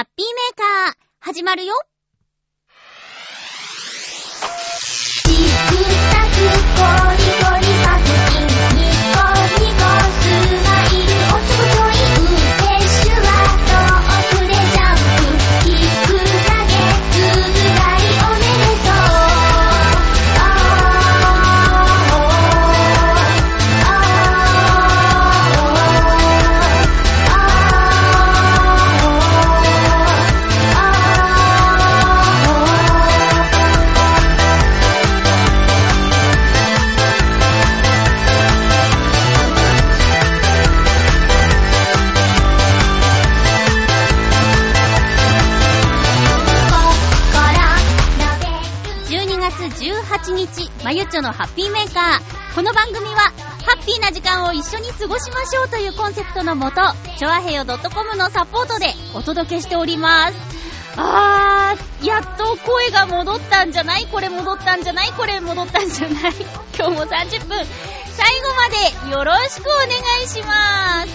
ハッピーメーカー、始まるよ。まゆちょのハッピーメーカー。この番組は、ハッピーな時間を一緒に過ごしましょうというコンセプトのもと、ちょあへよ .com のサポートでお届けしております。あー、やっと声が戻ったんじゃない？これ戻ったんじゃない？これ戻ったんじゃない？今日も30分、最後までよろしくお願いします。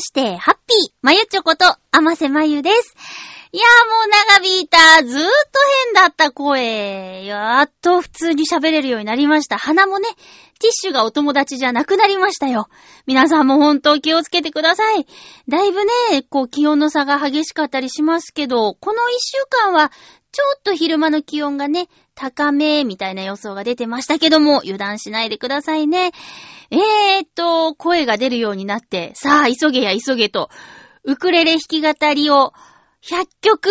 まして、ハッピー、まゆちょこと、あませまゆです。いやーもう長引いた、ずーっと変だった声。やっと普通に喋れるようになりました。鼻もね、ティッシュがお友達じゃなくなりましたよ。皆さんも本当気をつけてください。だいぶね、こう気温の差が激しかったりしますけど、この一週間は、ちょっと昼間の気温がね、高め、みたいな予想が出てましたけども、油断しないでくださいね。えーっと、声が出るようになって、さあ、急げや急げと、ウクレレ弾き語りを100曲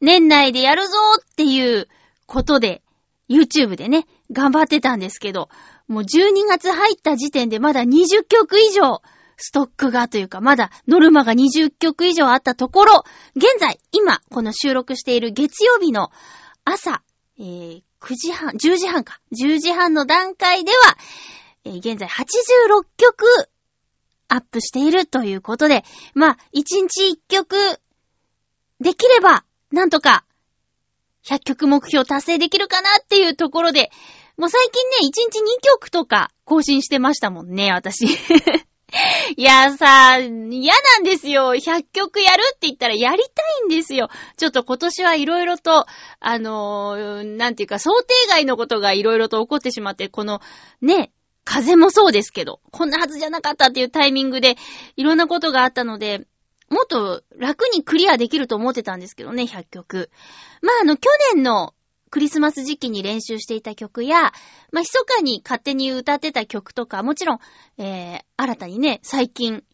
年内でやるぞっていうことで、YouTube でね、頑張ってたんですけど、もう12月入った時点でまだ20曲以上、ストックがというか、まだノルマが20曲以上あったところ、現在、今、この収録している月曜日の朝、えー、9時半、10時半か、10時半の段階では、えー現在86曲アップしているということで、まあ、1日1曲できれば、なんとか、100曲目標達成できるかなっていうところで、もう最近ね、1日2曲とか更新してましたもんね、私。いやさ、嫌なんですよ。100曲やるって言ったらやりたいんですよ。ちょっと今年はいろいろと、あのーなんていうか、想定外のことがいろいろと起こってしまって、この、ね、風もそうですけど、こんなはずじゃなかったっていうタイミングで、いろんなことがあったので、もっと楽にクリアできると思ってたんですけどね、100曲。まあ、あの、去年のクリスマス時期に練習していた曲や、まあ、密かに勝手に歌ってた曲とか、もちろん、えー、新たにね、最近、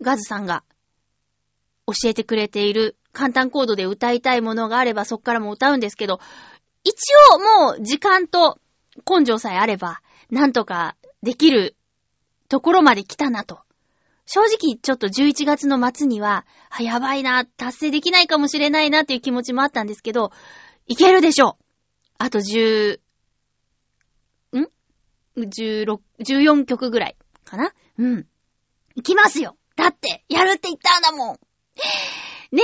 ガズさんが教えてくれている簡単コードで歌いたいものがあればそっからも歌うんですけど、一応もう時間と根性さえあれば、なんとかできるところまで来たなと。正直ちょっと11月の末には、あ、やばいな、達成できないかもしれないなっていう気持ちもあったんですけど、いけるでしょうあと10、ん ?16、14曲ぐらいかな？うん。いきますよだって、やるって言ったんだもんね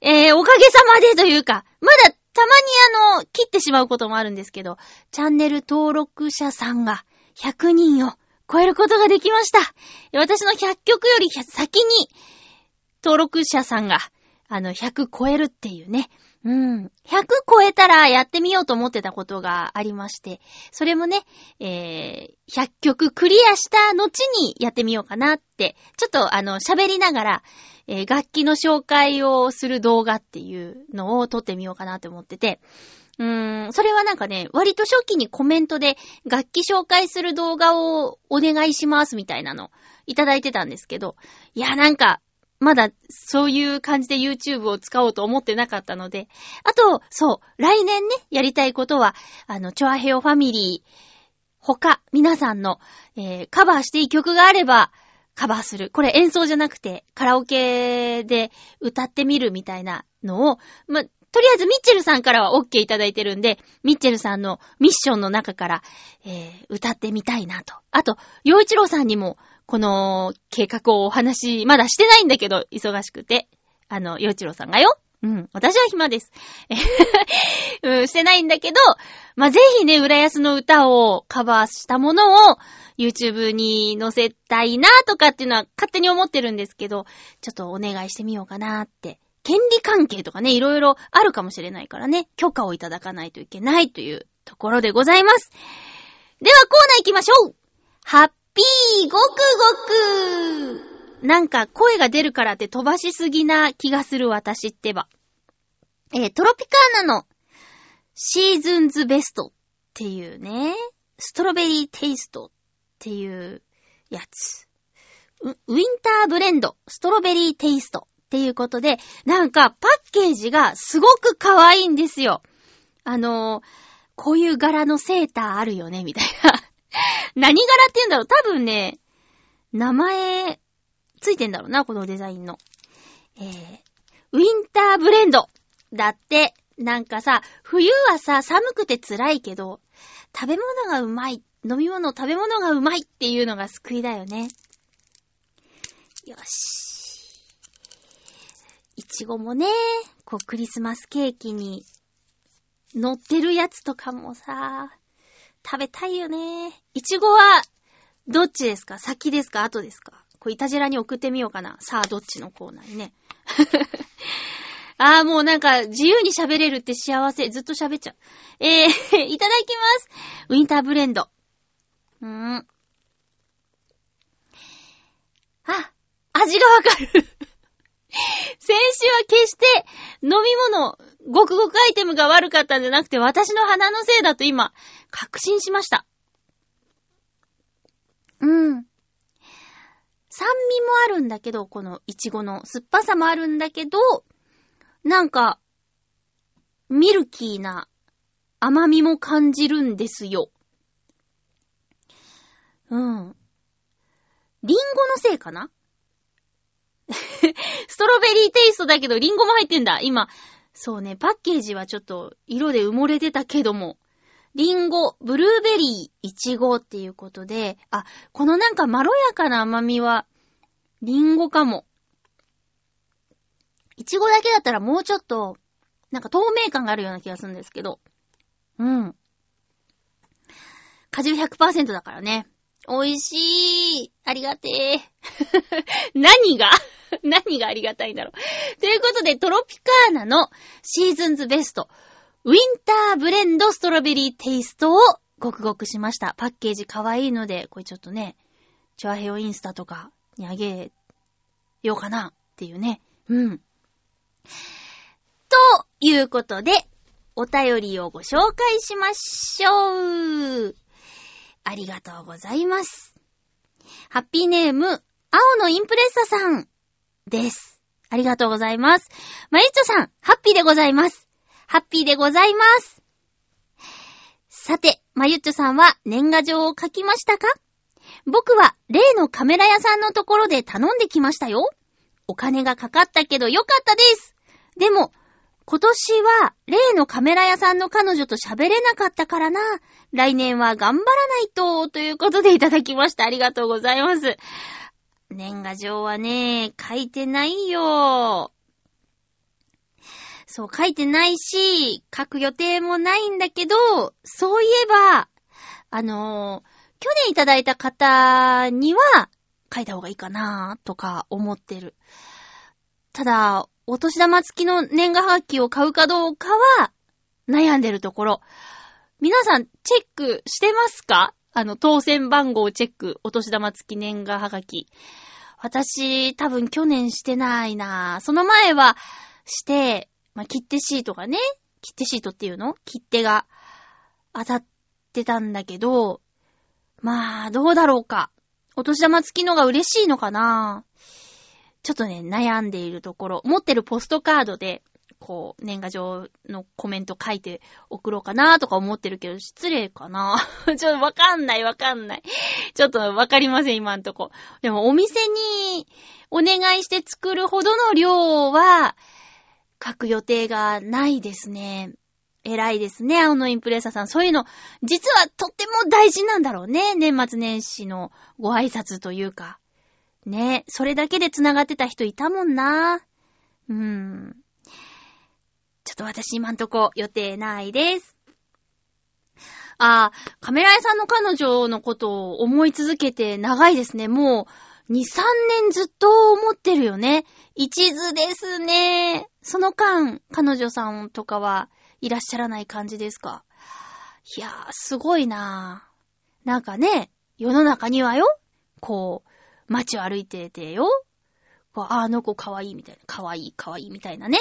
え、えー、おかげさまでというか、まだたまにあの、切ってしまうこともあるんですけど、チャンネル登録者さんが100人を超えることができました。私の100曲より先に登録者さんが、あの、100超えるっていうね。うん。100超えたらやってみようと思ってたことがありまして、それもね、えー、100曲クリアした後にやってみようかなって、ちょっとあの、喋りながら、えー楽器の紹介をする動画っていうのを撮ってみようかなって思ってて、うーん、それはなんかね、割と初期にコメントで楽器紹介する動画をお願いしますみたいなのいただいてたんですけど、いや、なんか、まだそういう感じで YouTube を使おうと思ってなかったので、あと、そう、来年ね、やりたいことは、あの、チョアヘオファミリー、他、皆さんの、えーカバーしていい曲があれば、カバーする。これ演奏じゃなくて、カラオケで歌ってみるみたいなのを、ま、とりあえずミッチェルさんからは OK いただいてるんで、ミッチェルさんのミッションの中から、えー歌ってみたいなと。あと、洋一郎さんにも、この計画をお話、まだしてないんだけど、忙しくて。あの、洋一郎さんがよ。うん、私は暇です。うん、してないんだけど、まあ、ぜひね、浦安の歌をカバーしたものを YouTube に載せたいなとかっていうのは勝手に思ってるんですけど、ちょっとお願いしてみようかなって。権利関係とかね、いろいろあるかもしれないからね、許可をいただかないといけないというところでございます。ではコーナー行きましょうハッピーごくごくなんか声が出るからって飛ばしすぎな気がする私ってば。えートロピカーナのシーズンズベストっていうね、ストロベリーテイストっていうやつ。ウィンターブレンド、ストロベリーテイストっていうことで、なんかパッケージがすごく可愛いんですよ。あのーこういう柄のセーターあるよね、みたいな。何柄って言うんだろう多分ね、名前、ついてんだろうな、このデザインの。えー、ウィンターブレンドだって、なんかさ、冬はさ、寒くて辛いけど、食べ物がうまい、飲み物、食べ物がうまいっていうのが救いだよね。よし。いちごもね、こうクリスマスケーキに乗ってるやつとかもさ、食べたいよね。いちごは、どっちですか？先ですか？後ですか？これ、いたじらに送ってみようかな。さあ、どっちのコーナーにね。ああ、もうなんか、自由に喋れるって幸せ。ずっと喋っちゃう。えー、いただきます。ウィンターブレンド。うーん。あ、味がわかる。先週は決して飲み物、ごくごくアイテムが悪かったんじゃなくて、私の鼻のせいだと今、確信しました。うん。酸味もあるんだけど、このイチゴの酸っぱさもあるんだけど、なんか、ミルキーな甘みも感じるんですよ。うん。リンゴのせいかな？ストロベリーテイストだけどリンゴも入ってんだ。今。そうね、パッケージはちょっと色で埋もれてたけども。リンゴ、ブルーベリー、イチゴっていうことで、あ、このなんかまろやかな甘みは、リンゴかも。イチゴだけだったらもうちょっと、なんか透明感があるような気がするんですけど。うん。果汁100%だからね。美味しい。ありがてえ。何が？何がありがたいんだろう。ということで、トロピカーナのシーズンズベスト、ウィンターブレンドストロベリーテイストをごくごくしました。パッケージ可愛いので、これちょっとね、チョアヘオインスタとかにあげようかなっていうね。うん。ということで、お便りをご紹介しましょう。ありがとうございます。ハッピーネーム、青のインプレッサさんです。ありがとうございます。マリッチョさん、ハッピーでございます。ハッピーでございます。さて、まゆっちょさんは年賀状を書きましたか？僕は例のカメラ屋さんのところで頼んできましたよ。お金がかかったけどよかったです。でも、今年は例のカメラ屋さんの彼女と喋れなかったからな。来年は頑張らないと、ということでいただきました。ありがとうございます。年賀状はね、書いてないよ。そう、書いてないし、書く予定もないんだけど、そういえば、あのー去年いただいた方には、書いた方がいいかなとか思ってる。ただ、お年玉付きの年賀はがきを買うかどうかは悩んでるところ。皆さん、チェックしてますか？あの、当選番号チェック、お年玉付き年賀はがき。私、多分去年してないなぁその前は、して、まあ、切手シートがね、切手シートっていうの？切手が当たってたんだけど、まあ、どうだろうか。お年玉付きのが嬉しいのかな？ぁちょっとね、悩んでいるところ。持ってるポストカードで、こう、年賀状のコメント書いて送ろうかなとか思ってるけど、失礼かな？ちょっとわかんないわかんない。ちょっとわかりません、今んとこ。でも、お店にお願いして作るほどの量は、書く予定がないですね。偉いですね、青のインプレッサさん。そういうの、実はとっても大事なんだろうね。年末年始のご挨拶というか。ねえ、それだけで繋がってた人いたもんな。うーん。ちょっと私今んとこ予定ないです。ああ、カメラ屋さんの彼女のことを思い続けて長いですね。もう、2、3年ずっと思ってるよね。一途ですね。その間、彼女さんとかはいらっしゃらない感じですか？いやー、すごいなー。なんかね、世の中にはよ、こう、街を歩いててよ、こうあの子可愛いみたいな、可愛い可愛いみたいなね。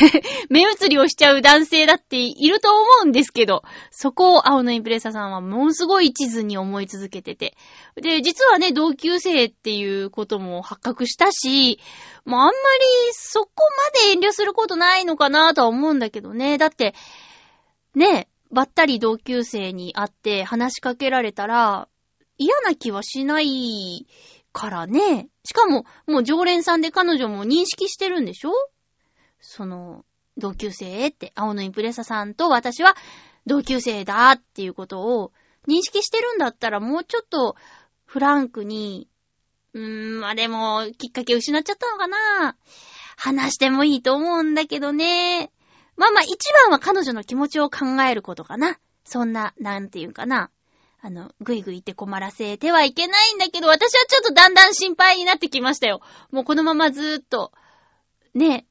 目移りをしちゃう男性だっていると思うんですけど、そこを青のインプレッサさんはものすごい地図に思い続けてて。で、実はね、同級生っていうことも発覚したし、もうあんまりそこまで遠慮することないのかなとは思うんだけどね。だって、ね、ばったり同級生に会って話しかけられたら、嫌な気はしないからね。しかも、もう常連さんで彼女も認識してるんでしょ？その、同級生って、青のインプレッサさんと私は同級生だっていうことを認識してるんだったらもうちょっとフランクに、うーん、まあでも、きっかけ失っちゃったのかな話してもいいと思うんだけどね。まあまあ一番は彼女の気持ちを考えることかな。そんな、なんていうかな。あの、ぐいぐいって困らせてはいけないんだけど、私はちょっとだんだん心配になってきましたよ。もうこのままずーっと、ね、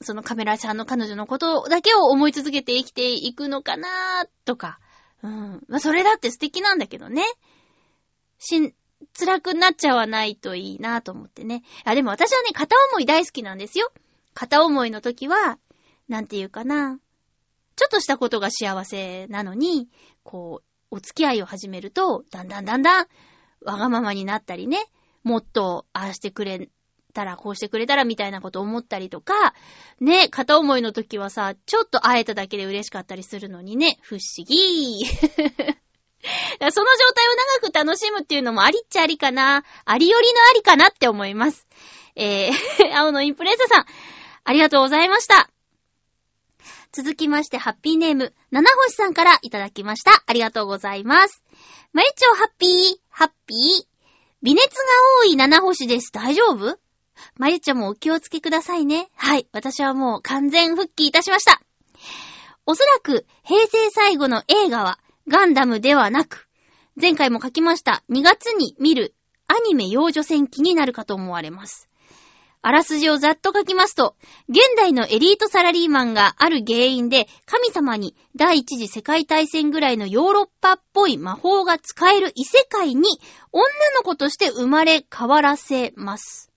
そのカメラさんの彼女のことだけを思い続けて生きていくのかなーとか。うん。まあ、それだって素敵なんだけどね。しん、辛くなっちゃわないといいなと思ってね。あ、でも私はね、片思い大好きなんですよ。片思いの時は、なんていうかな。ちょっとしたことが幸せなのに、こう、お付き合いを始めると、だんだんだんだん、わがままになったりね、もっと、ああしてくれたら、こうしてくれたら、みたいなこと思ったりとか、ね、片思いの時はさ、ちょっと会えただけで嬉しかったりするのにね、不思議。その状態を長く楽しむっていうのもありっちゃありかな。ありよりのありかなって思います。えー、青のインプレッサさん、ありがとうございました。続きまして、ハッピーネーム、七星さんからいただきました。ありがとうございます。まゆちょハッピー、ハッピー。微熱が多い七星です。大丈夫？まゆちょもお気をつけくださいね。はい。私はもう完全復帰いたしました。おそらく、平成最後の映画は、ガンダムではなく、前回も書きました、2月に見るアニメ幼女戦記になるかと思われます。あらすじをざっと書きますと、現代のエリートサラリーマンがある原因で神様に第一次世界大戦ぐらいのヨーロッパっぽい魔法が使える異世界に女の子として生まれ変わらせます。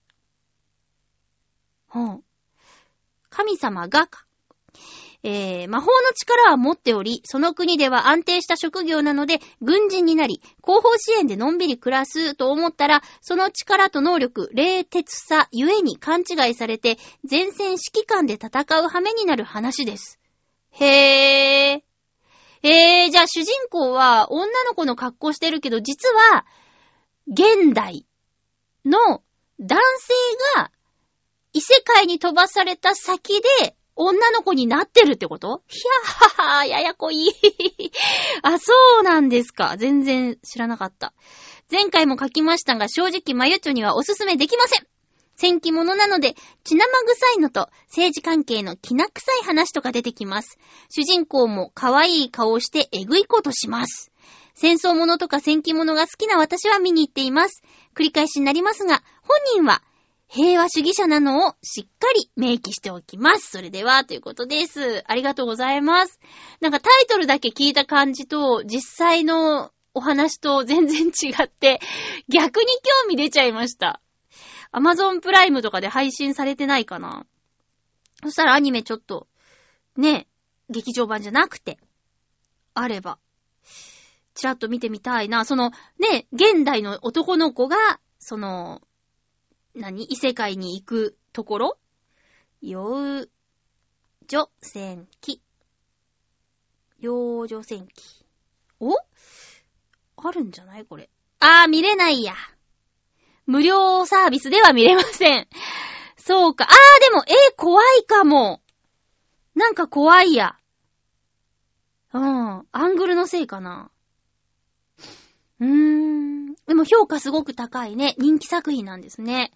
ほう。神様がか。えー、魔法の力は持っており、その国では安定した職業なので、軍人になり、後方支援でのんびり暮らすと思ったら、その力と能力、冷徹さ、ゆえに勘違いされて、前線指揮官で戦う羽目になる話です。へぇー。えー、じゃあ主人公は女の子の格好してるけど、実は、現代の男性が異世界に飛ばされた先で女の子になってるってこと？いやはは、ややこい。あ、そうなんですか。全然知らなかった。前回も書きましたが、正直まゆちょにはおすすめできません。戦記物なので、血生臭いのと政治関係の気な臭い話とか出てきます。主人公も可愛い顔をしてえぐいことします。戦争物とか戦記物が好きな私は見に行っています。繰り返しになりますが、本人は平和主義者なのをしっかり明記しておきます。それでは、ということです。ありがとうございます。なんかタイトルだけ聞いた感じと、実際のお話と全然違って、逆に興味出ちゃいました。アマゾンプライムとかで配信されてないかなそしたらアニメちょっと、ね、劇場版じゃなくて、あれば、ちらっと見てみたいな。その、ね、現代の男の子が、その、何？異世界に行くところ？幼女戦記。幼女戦記。お？あるんじゃないこれ。あー、見れないや。無料サービスでは見れません。そうか。あー、でも、えー、怖いかも。なんか怖いや。うん。アングルのせいかな。うーん。でも評価すごく高いね。人気作品なんですね。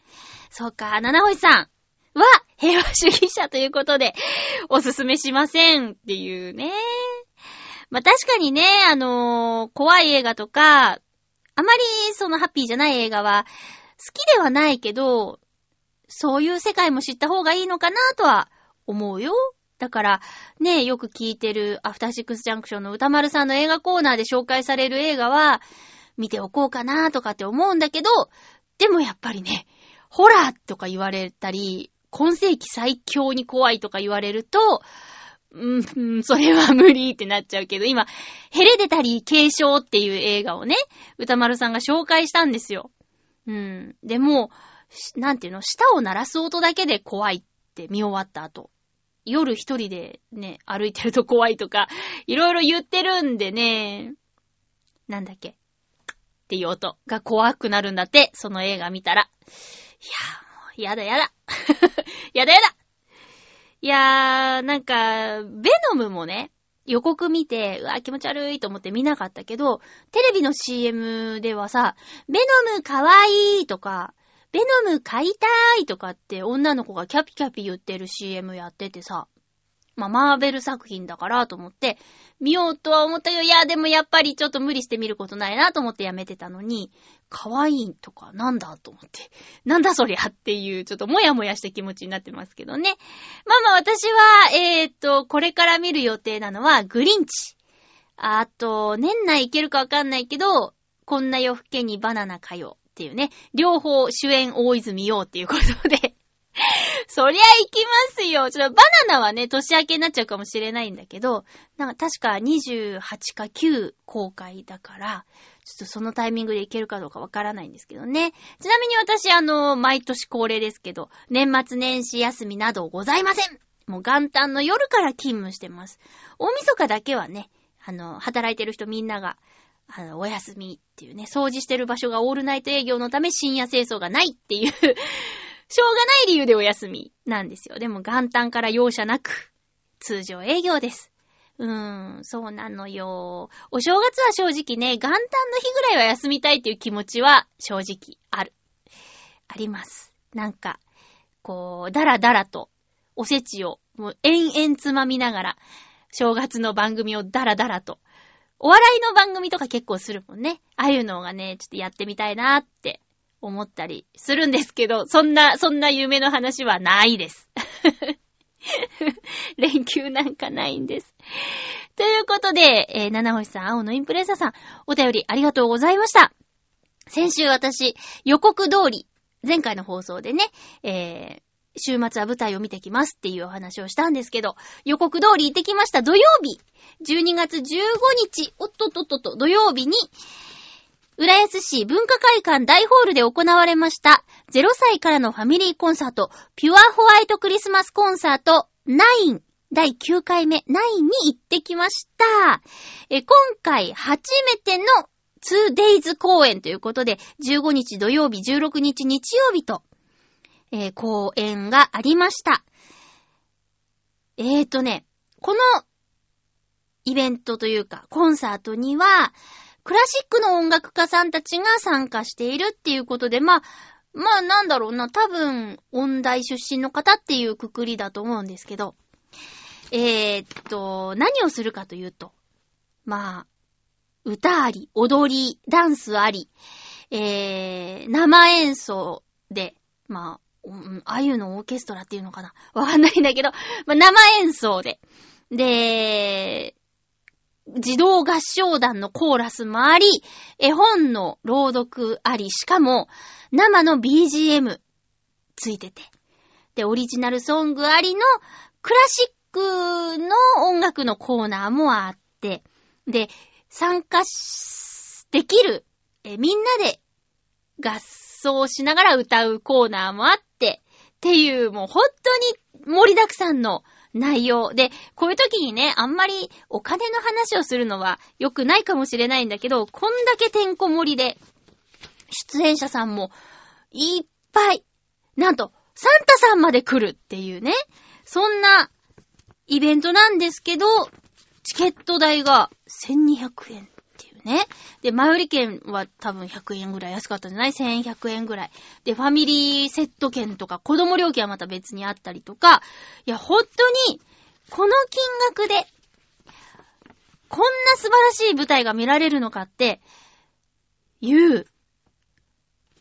そうか。七星さんは平和主義者ということで、おすすめしませんっていうね。まあ、確かにね、あのー怖い映画とか、あまりそのハッピーじゃない映画は好きではないけど、そういう世界も知った方がいいのかなとは思うよ。だから、ね、よく聞いてるアフターシックスジャンクションの歌丸さんの映画コーナーで紹介される映画は、見ておこうかなとかって思うんだけど、でもやっぱりね、ホラーとか言われたり、今世紀最強に怖いとか言われると、うん、それは無理ってなっちゃうけど、今、ヘレデタリー継承っていう映画をね、歌丸さんが紹介したんですよ。うん。でも、なんていうの、舌を鳴らす音だけで怖いって見終わった後。夜一人でね、歩いてると怖いとか、いろいろ言ってるんでね、なんだっけっていう音が怖くなるんだって、その映画見たら。いやもう、やだやだ。やだやだいやー、なんか、ベノムもね、予告見て、うわ、気持ち悪いと思って見なかったけど、テレビの CM ではさ、ベノムかわいいとか、ベノム買いたいとかって女の子がキャピキャピ言ってる CM やっててさ、まあ、マーベル作品だからと思って、見ようとは思ったけど、いや、でもやっぱりちょっと無理して見ることないなと思ってやめてたのに、可愛いとかなんだと思って、なんだそりゃっていう、ちょっともやもやした気持ちになってますけどね。まあまあ私は、えーっと、これから見る予定なのは、グリンチ。あと、年内いけるかわかんないけど、こんな夜更けにバナナかよっていうね、両方主演大泉洋っていうことで、そりゃ行きますよ。ちょっとバナナはね、年明けになっちゃうかもしれないんだけど、なんか確か28か9公開だから、ちょっとそのタイミングで行けるかどうかわからないんですけどね。ちなみに私、あの、毎年恒例ですけど、年末年始休みなどございませんもう元旦の夜から勤務してます。大晦日だけはね、あの、働いてる人みんなが、あの、お休みっていうね、掃除してる場所がオールナイト営業のため深夜清掃がないっていうしょうがない理由でお休みなんですよ。でも元旦から容赦なく、通常営業です。うーん、そうなのよ。お正月は正直ね、元旦の日ぐらいは休みたいっていう気持ちは正直ある。あります。なんか、こう、だらだらと、おせちを、もう延々つまみながら、正月の番組をだらだらと。お笑いの番組とか結構するもんね。ああいうのがね、ちょっとやってみたいなって思ったりするんですけど、そんな、そんな夢の話はないです。連休なんかないんです。ということで、えー、七星さん、青のインプレッサーさん、お便りありがとうございました。先週私、予告通り、前回の放送でね、えー、週末は舞台を見てきますっていうお話をしたんですけど、予告通り行ってきました土曜日、12月15日、おっとっとっとっと、土曜日に、浦安市文化会館大ホールで行われました、0歳からのファミリーコンサート、ピュアホワイトクリスマスコンサート9、第9回目9に行ってきました。え今回初めての 2days 公演ということで、15日土曜日、16日日曜日と、えー公演がありました。えーとね、このイベントというか、コンサートには、クラシックの音楽家さんたちが参加しているっていうことで、まあ、まあなんだろうな、多分、音大出身の方っていうくくりだと思うんですけど、えー、っと、何をするかというと、まあ、歌あり、踊り、ダンスあり、えー、生演奏で、まあ、うんあゆのオーケストラっていうのかな？わかんないんだけど、まあ、生演奏で。で、児童合唱団のコーラスもあり、絵本の朗読あり、しかも生の BGM ついてて。で、オリジナルソングありのクラシックの音楽のコーナーもあって、で、参加、できる、え、みんなで合奏しながら歌うコーナーもあって、っていう、もう本当に盛りだくさんの内容。で、こういう時にね、あんまりお金の話をするのは良くないかもしれないんだけど、こんだけてんこ盛りで、出演者さんもいっぱい、なんと、サンタさんまで来るっていうね、そんなイベントなんですけど、チケット代が1200円ね。で、前売り券は多分100円ぐらい安かったんじゃない ?1100 円ぐらい。で、ファミリーセット券とか子供料金はまた別にあったりとか、いや、本当に、この金額で、こんな素晴らしい舞台が見られるのかって、いう、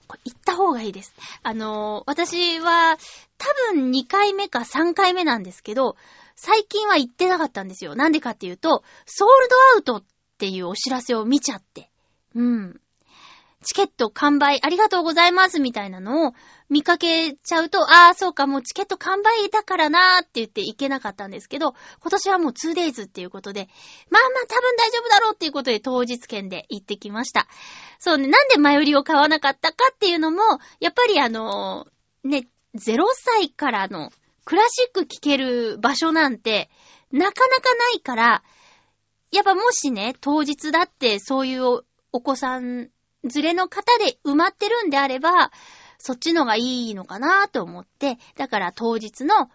これ行った方がいいです。あのー私は、多分2回目か3回目なんですけど、最近は行ってなかったんですよ。なんでかっていうと、ソールドアウトっっていうお知らせを見ちゃって。うん。チケット完売ありがとうございますみたいなのを見かけちゃうと、ああ、そうか、もうチケット完売だからなーって言って行けなかったんですけど、今年はもう 2days っていうことで、まあまあ多分大丈夫だろうっていうことで当日券で行ってきました。そうね、なんで前売りを買わなかったかっていうのも、やっぱりあのね、0歳からのクラシック聴ける場所なんて、なかなかないから、やっぱもしね、当日だってそういうお子さん連れの方で埋まってるんであれば、そっちのがいいのかなと思って、だから当日の、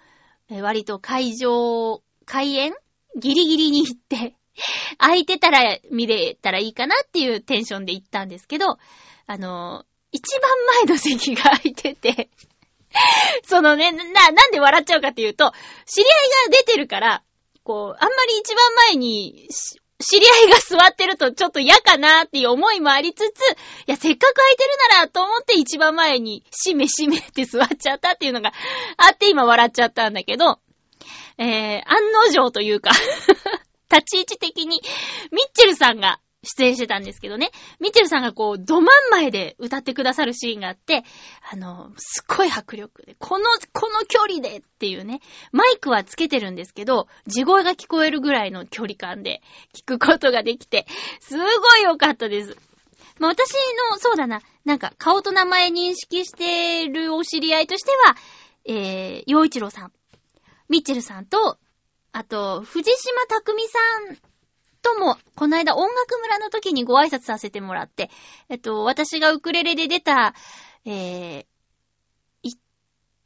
割と会場、開演ギリギリに行って、空いてたら見れたらいいかなっていうテンションで行ったんですけど、あの一番前の席が空いてて、そのね、な、なんで笑っちゃうかっていうと、知り合いが出てるから、こう、あんまり一番前に、知り合いが座ってるとちょっと嫌かなっていう思いもありつつ、いや、せっかく空いてるならと思って一番前に、しめしめって座っちゃったっていうのがあって今笑っちゃったんだけど、えー、案の定というか、立ち位置的に、ミッチェルさんが出演してたんですけどね、ミッチェルさんがこう、ど真ん前で歌ってくださるシーンがあって、あの、すっごい迫力で、この、この距離でっていうね、マイクはつけてるんですけど、地声が聞こえるぐらいの距離感で聞くことができて、すごい良かったです。まあ、私の、そうだな、なんか、顔と名前認識してるお知り合いとしては、えー、洋一郎さん、ミッチェルさんと、あと、藤島匠さんとも、この間音楽村の時にご挨拶させてもらって、えっと、私がウクレレで出た、えー、一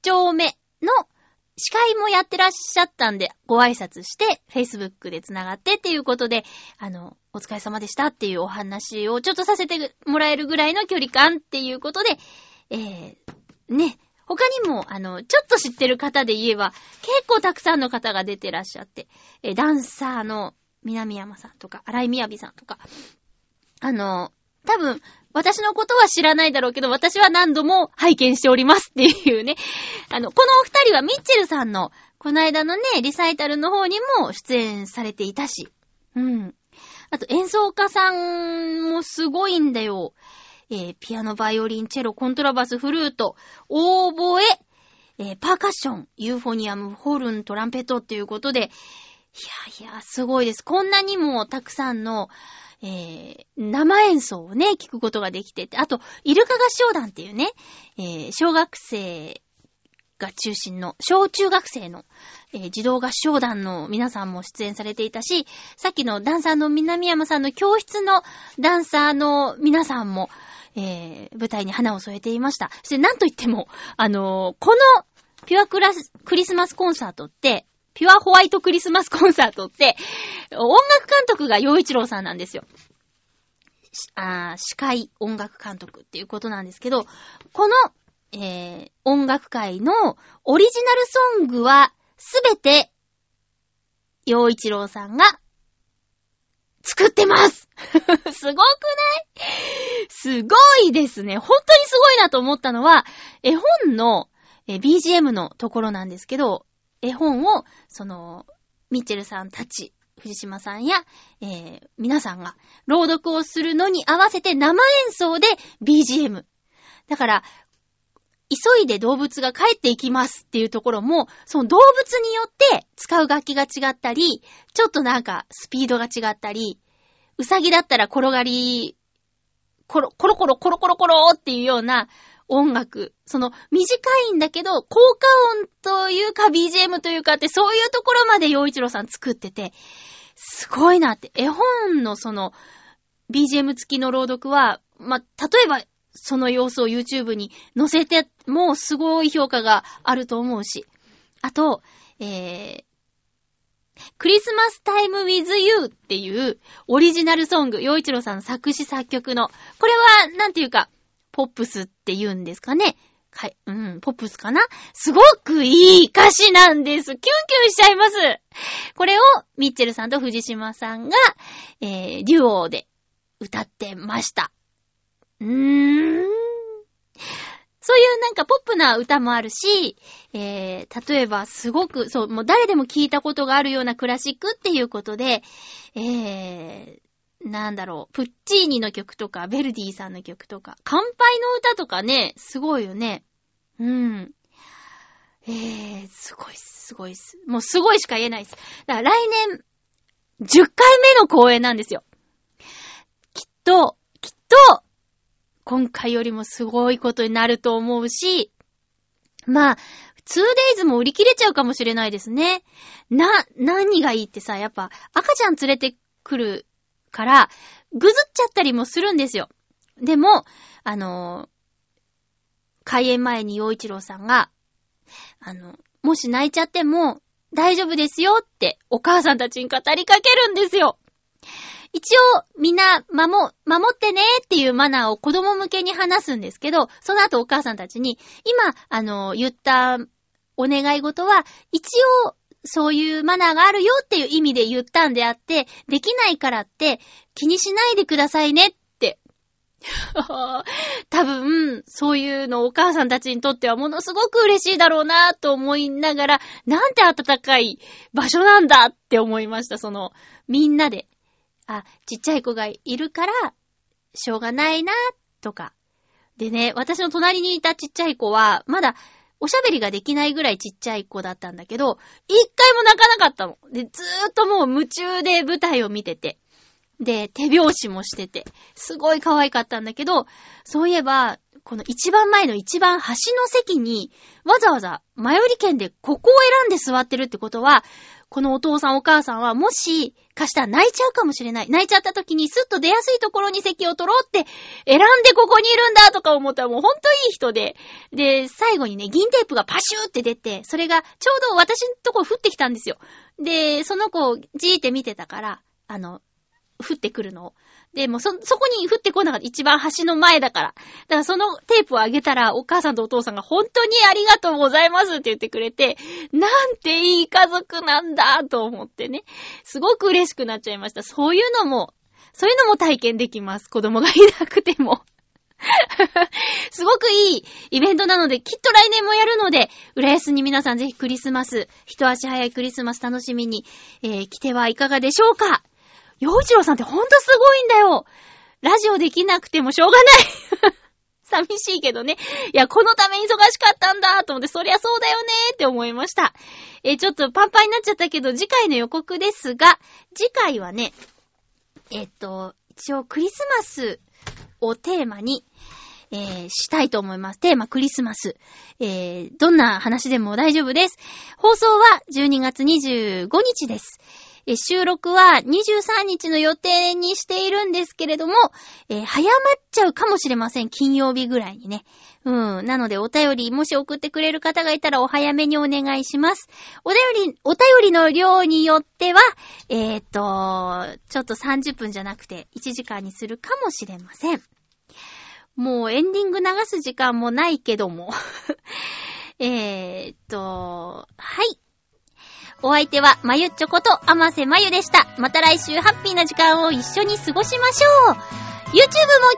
丁目の司会もやってらっしゃったんで、ご挨拶して、Facebook で繋がってっていうことで、あの、お疲れ様でしたっていうお話をちょっとさせてもらえるぐらいの距離感っていうことで、えー、ね、他にも、あの、ちょっと知ってる方で言えば、結構たくさんの方が出てらっしゃって、えーダンサーの南山さんとか、荒井みやびさんとか、あの、多分、私のことは知らないだろうけど、私は何度も拝見しておりますっていうね。あの、このお二人はミッチェルさんの、この間のね、リサイタルの方にも出演されていたし。うん。あと演奏家さんもすごいんだよ。えーピアノ、バイオリン、チェロ、コントラバス、フルート、オーボエ、えーパーカッション、ユーフォニアム、ホルン、トランペットっていうことで、いやいや、すごいです。こんなにもたくさんの、えー生演奏をね、聞くことができてて、あと、イルカ合唱団っていうね、えー小学生が中心の、小中学生の、えー児童合唱団の皆さんも出演されていたし、さっきのダンサーの南山さんの教室のダンサーの皆さんも、えー舞台に花を添えていました。そしてなんといっても、あのーこのピュアクラスクリスマスコンサートって、ピュアホワイトクリスマスコンサートって、音楽監督が洋一郎さんなんですよ。あ司会音楽監督っていうことなんですけど、この、えー音楽界のオリジナルソングはすべて、洋一郎さんが作ってます すごくない？すごいですね。本当にすごいなと思ったのは、絵本の、え BGM のところなんですけど、絵本を、その、ミッチェルさんたち、藤島さんや、えー皆さんが朗読をするのに合わせて生演奏で BGM。だから、急いで動物が帰っていきますっていうところも、その動物によって使う楽器が違ったり、ちょっとなんかスピードが違ったり、うさぎだったら転がり、コロ、コロコロコロコロコロっていうような音楽。その短いんだけど、効果音というか BGM というかってそういうところまで洋一郎さん作ってて、すごいなって。絵本のその BGM 付きの朗読は、まあ、例えばその様子を YouTube に載せてもすごい評価があると思うし。あと、えー、クリスマスタイムウィズユーっていうオリジナルソング、洋一郎さん作詞作曲の、これは、なんていうか、ポップスって言うんですかね。はい、うん、ポップスかなすごくいい歌詞なんです。キュンキュンしちゃいます。これを、ミッチェルさんと藤島さんが、えー、デュオで歌ってました。うーん。そういうなんかポップな歌もあるし、えー、例えばすごく、そう、もう誰でも聞いたことがあるようなクラシックっていうことで、えー、なんだろう、プッチーニの曲とか、ベルディさんの曲とか、乾杯の歌とかね、すごいよね。うん。えー、すごいっす、すごいっす。もうすごいしか言えないっす。だから来年、10回目の公演なんですよ。きっと、きっと、今回よりもすごいことになると思うし、まあ、2days も売り切れちゃうかもしれないですね。な、何がいいってさ、やっぱ赤ちゃん連れてくるから、ぐずっちゃったりもするんですよ。でも、あの、開演前に陽一郎さんが、あの、もし泣いちゃっても大丈夫ですよってお母さんたちに語りかけるんですよ。一応、みんな、守、守ってねっていうマナーを子供向けに話すんですけど、その後お母さんたちに、今、あの、言ったお願い事は、一応、そういうマナーがあるよっていう意味で言ったんであって、できないからって気にしないでくださいねって。多分、そういうのお母さんたちにとってはものすごく嬉しいだろうなと思いながら、なんて暖かい場所なんだって思いました。その、みんなで。あ、ちっちゃい子がいるから、しょうがないな、とか。でね、私の隣にいたちっちゃい子は、まだ、おしゃべりができないぐらいちっちゃい子だったんだけど、一回も泣かなかったの。で、ずーっともう夢中で舞台を見てて。で、手拍子もしてて、すごい可愛かったんだけど、そういえば、この一番前の一番端の席に、わざわざ前売り券でここを選んで座ってるってことは、このお父さんお母さんはもしかしたら泣いちゃうかもしれない。泣いちゃった時にスッと出やすいところに席を取ろうって選んでここにいるんだとか思ったらもうほんといい人で。で、最後にね、銀テープがパシューって出て、それがちょうど私のところ降ってきたんですよ。で、その子をじーって見てたから、あの、降ってくるの。で、もうそ、そこに降ってこなかった。一番端の前だから。だからそのテープをあげたら、お母さんとお父さんが本当にありがとうございますって言ってくれて、なんていい家族なんだと思ってね。すごく嬉しくなっちゃいました。そういうのも、そういうのも体験できます。子供がいなくても。すごくいいイベントなので、きっと来年もやるので、浦安に皆さんぜひクリスマス、一足早いクリスマス楽しみに、えー、来てはいかがでしょうか洋一郎さんってほんとすごいんだよラジオできなくてもしょうがない 寂しいけどね。いや、このために忙しかったんだと思って、そりゃそうだよねって思いました。えちょっとパンパンになっちゃったけど、次回の予告ですが、次回はね、えっと、一応クリスマスをテーマに、えーしたいと思います。テーマクリスマス。えーどんな話でも大丈夫です。放送は12月25日です。え収録は23日の予定にしているんですけれども、えー早まっちゃうかもしれません。金曜日ぐらいにね。うん。なので、お便り、もし送ってくれる方がいたらお早めにお願いします。お便り、お便りの量によっては、えっ、と、ちょっと30分じゃなくて1時間にするかもしれません。もうエンディング流す時間もないけども。えっと、はい。お相手は、まゆっちょこと、あませまゆでした。また来週ハッピーな時間を一緒に過ごしましょう。YouTube も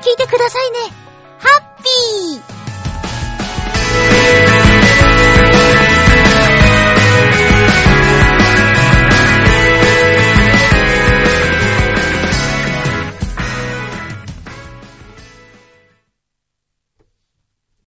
聞いてくださいね。ハッピー